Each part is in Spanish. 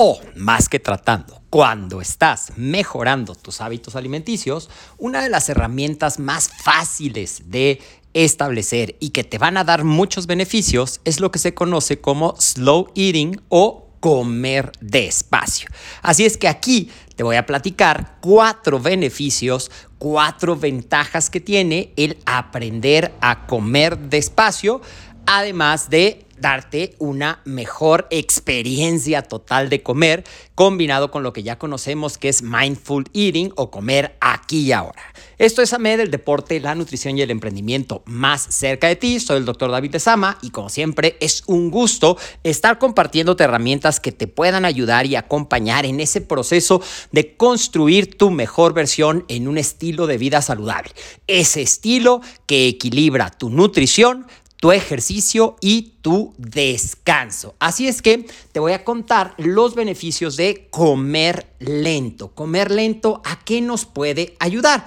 o más que tratando, cuando estás mejorando tus hábitos alimenticios, una de las herramientas más fáciles de establecer y que te van a dar muchos beneficios es lo que se conoce como slow eating o comer despacio. Así es que aquí te voy a platicar cuatro beneficios, cuatro ventajas que tiene el aprender a comer despacio, además de darte una mejor experiencia total de comer, combinado con lo que ya conocemos que es mindful eating o comer aquí y ahora. Esto es AMED, el deporte, la nutrición y el emprendimiento más cerca de ti. Soy el doctor David Sama y como siempre es un gusto estar compartiéndote herramientas que te puedan ayudar y acompañar en ese proceso de construir tu mejor versión en un estilo de vida saludable. Ese estilo que equilibra tu nutrición, tu ejercicio y tu descanso. Así es que te voy a contar los beneficios de comer lento. Comer lento, ¿a qué nos puede ayudar?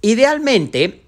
Idealmente,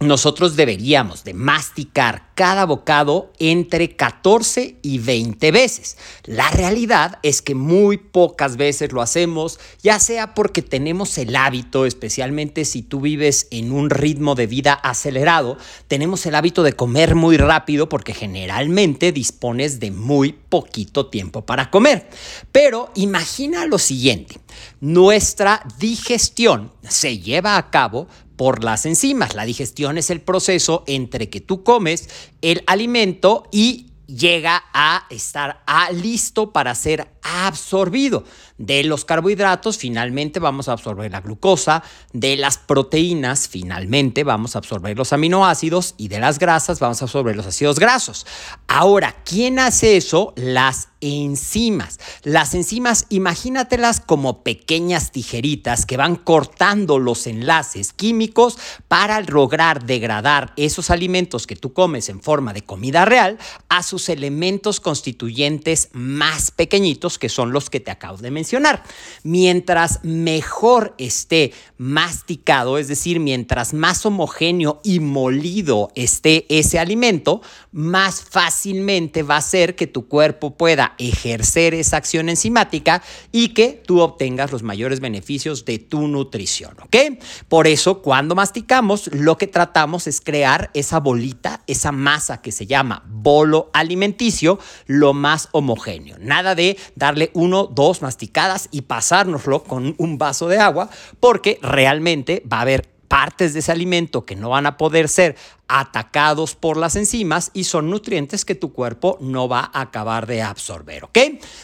nosotros deberíamos de masticar cada bocado entre 14 y 20 veces. La realidad es que muy pocas veces lo hacemos, ya sea porque tenemos el hábito, especialmente si tú vives en un ritmo de vida acelerado, tenemos el hábito de comer muy rápido porque generalmente dispones de muy poquito tiempo para comer. Pero imagina lo siguiente, nuestra digestión se lleva a cabo por las enzimas. La digestión es el proceso entre que tú comes el alimento y llega a estar a listo para ser absorbido. De los carbohidratos finalmente vamos a absorber la glucosa, de las proteínas finalmente vamos a absorber los aminoácidos y de las grasas vamos a absorber los ácidos grasos. Ahora, ¿quién hace eso? Las enzimas. Las enzimas, imagínatelas como pequeñas tijeritas que van cortando los enlaces químicos para lograr degradar esos alimentos que tú comes en forma de comida real a sus elementos constituyentes más pequeñitos que son los que te acabo de mencionar. Mientras mejor esté masticado, es decir, mientras más homogéneo y molido esté ese alimento, más fácilmente va a ser que tu cuerpo pueda ejercer esa acción enzimática y que tú obtengas los mayores beneficios de tu nutrición, ¿ok? Por eso, cuando masticamos, lo que tratamos es crear esa bolita, esa masa que se llama bolo alimenticio, lo más homogéneo. Nada de darle uno, dos masticadas y pasárnoslo con un vaso de agua, porque realmente va a haber partes de ese alimento que no van a poder ser atacados por las enzimas y son nutrientes que tu cuerpo no va a acabar de absorber, ¿ok?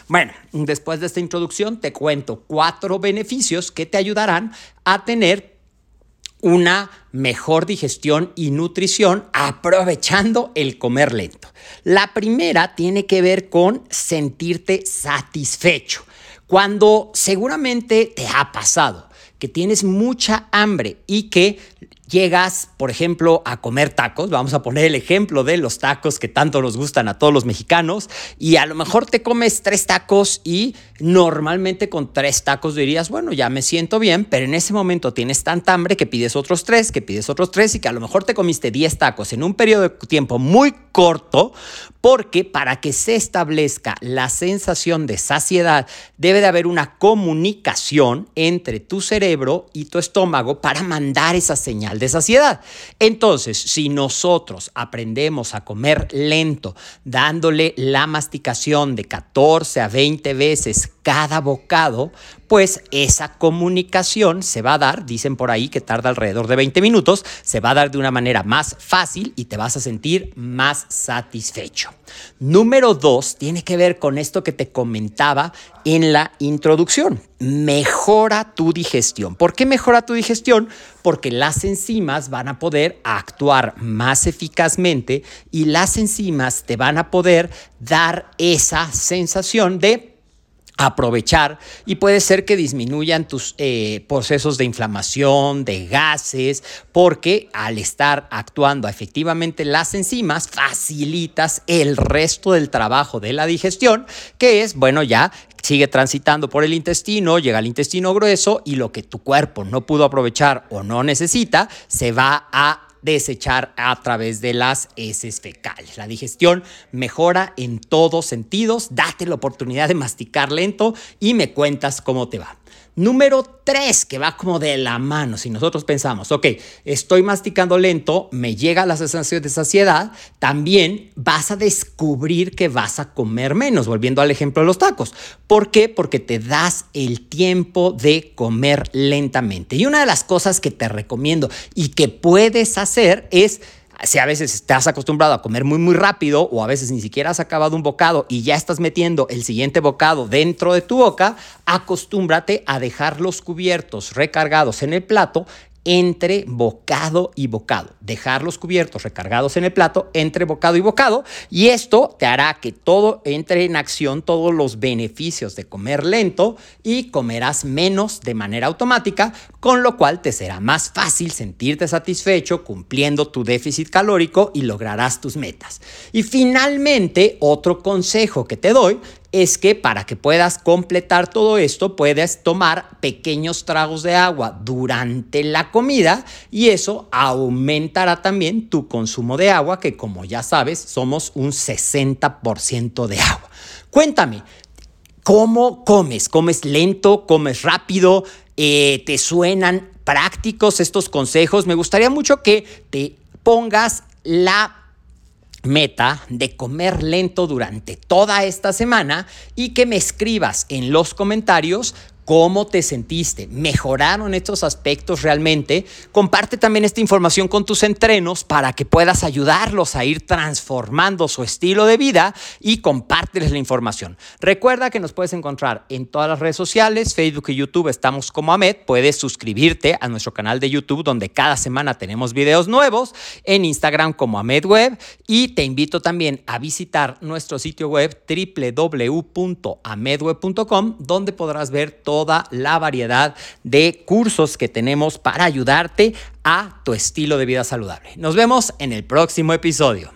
Bueno, después de esta introducción te cuento cuatro beneficios que te ayudarán a tener una mejor digestión y nutrición aprovechando el comer lento. La primera tiene que ver con sentirte satisfecho. Cuando seguramente te ha pasado que tienes mucha hambre y que llegas, por ejemplo, a comer tacos, vamos a poner el ejemplo de los tacos que tanto nos gustan a todos los mexicanos, y a lo mejor te comes tres tacos y normalmente con tres tacos dirías, bueno, ya me siento bien, pero en ese momento tienes tanta hambre que pides otros tres, que pides otros tres y que a lo mejor te comiste 10 tacos en un periodo de tiempo muy corto, porque para que se establezca la sensación de saciedad debe de haber una comunicación entre tu cerebro y tu estómago para mandar esa señal de saciedad. Entonces, si nosotros aprendemos a comer lento, dándole la masticación de 14 a 20 veces cada bocado, pues esa comunicación se va a dar, dicen por ahí que tarda alrededor de 20 minutos, se va a dar de una manera más fácil y te vas a sentir más satisfecho. Número dos, tiene que ver con esto que te comentaba en la introducción. Mejora tu digestión. ¿Por qué mejora tu digestión? Porque las enzimas van a poder actuar más eficazmente y las enzimas te van a poder dar esa sensación de aprovechar y puede ser que disminuyan tus eh, procesos de inflamación, de gases, porque al estar actuando efectivamente las enzimas facilitas el resto del trabajo de la digestión, que es, bueno, ya sigue transitando por el intestino, llega al intestino grueso y lo que tu cuerpo no pudo aprovechar o no necesita, se va a desechar a través de las heces fecales. La digestión mejora en todos sentidos. Date la oportunidad de masticar lento y me cuentas cómo te va. Número tres, que va como de la mano. Si nosotros pensamos, ok, estoy masticando lento, me llega la sensación de saciedad, también vas a descubrir que vas a comer menos, volviendo al ejemplo de los tacos. ¿Por qué? Porque te das el tiempo de comer lentamente. Y una de las cosas que te recomiendo y que puedes hacer es si a veces estás acostumbrado a comer muy muy rápido o a veces ni siquiera has acabado un bocado y ya estás metiendo el siguiente bocado dentro de tu boca, acostúmbrate a dejar los cubiertos recargados en el plato entre bocado y bocado. Dejar los cubiertos recargados en el plato entre bocado y bocado y esto te hará que todo entre en acción, todos los beneficios de comer lento y comerás menos de manera automática, con lo cual te será más fácil sentirte satisfecho cumpliendo tu déficit calórico y lograrás tus metas. Y finalmente, otro consejo que te doy es que para que puedas completar todo esto, puedes tomar pequeños tragos de agua durante la comida y eso aumentará también tu consumo de agua, que como ya sabes, somos un 60% de agua. Cuéntame, ¿cómo comes? ¿Comes lento? ¿Comes rápido? Eh, ¿Te suenan prácticos estos consejos? Me gustaría mucho que te pongas la meta de comer lento durante toda esta semana y que me escribas en los comentarios ¿Cómo te sentiste? ¿Mejoraron estos aspectos realmente? Comparte también esta información con tus entrenos para que puedas ayudarlos a ir transformando su estilo de vida y compárteles la información. Recuerda que nos puedes encontrar en todas las redes sociales, Facebook y YouTube estamos como Ahmed. Puedes suscribirte a nuestro canal de YouTube donde cada semana tenemos videos nuevos, en Instagram como Ahmed Web y te invito también a visitar nuestro sitio web www.amedweb.com donde podrás ver todo toda la variedad de cursos que tenemos para ayudarte a tu estilo de vida saludable. Nos vemos en el próximo episodio.